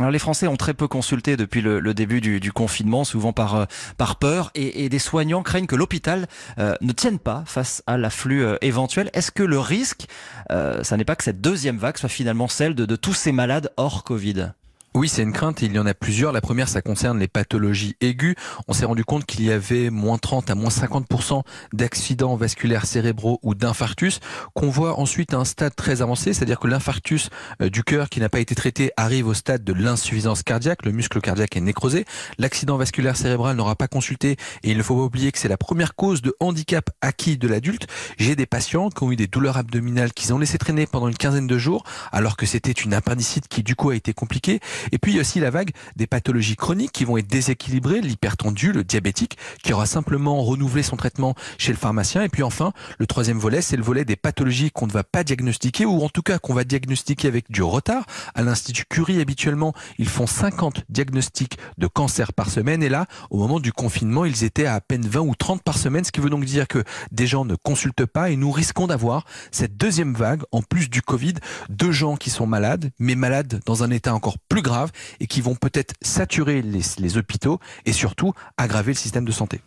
Alors les Français ont très peu consulté depuis le, début du, confinement, souvent par, euh, par peur, et, des soignants craignent que l'hôpital euh, ne tienne pas face à l'afflux euh, éventuel. Est-ce que le risque, ça n'est pas que cette deuxième vague soit finalement celle de, de tous ces malades hors Covid? Oui, c'est une crainte. Il y en a plusieurs. La première, ça concerne les pathologies aiguës. On s'est rendu compte qu'il y avait moins 30 à moins 50% d'accidents vasculaires cérébraux ou d'infarctus qu'on voit ensuite à un stade très avancé. C'est-à-dire que l'infarctus euh, du cœur qui n'a pas été traité arrive au stade de l'insuffisance cardiaque. Le muscle cardiaque est nécrosé. L'accident vasculaire cérébral n'aura pas consulté et il ne faut pas oublier que c'est la première cause de handicap acquis de l'adulte. J'ai des patients qui ont eu des douleurs abdominales qu'ils ont laissé traîner pendant une quinzaine de jours alors que c'était une appendicite qui du coup a été compliquée et puis il y a aussi la vague des pathologies chroniques qui vont être déséquilibrées, l'hypertendu, le diabétique, qui aura simplement renouvelé son traitement chez le pharmacien. Et puis enfin, le troisième volet, c'est le volet des pathologies qu'on ne va pas diagnostiquer ou en tout cas qu'on va diagnostiquer avec du retard. À l'Institut Curie, habituellement, ils font 50 diagnostics de cancer par semaine. Et là, au moment du confinement, ils étaient à à peine 20 ou 30 par semaine, ce qui veut donc dire que des gens ne consultent pas et nous risquons d'avoir cette deuxième vague, en plus du Covid, de gens qui sont malades, mais malades dans un état encore plus grave et qui vont peut-être saturer les, les hôpitaux et surtout aggraver le système de santé.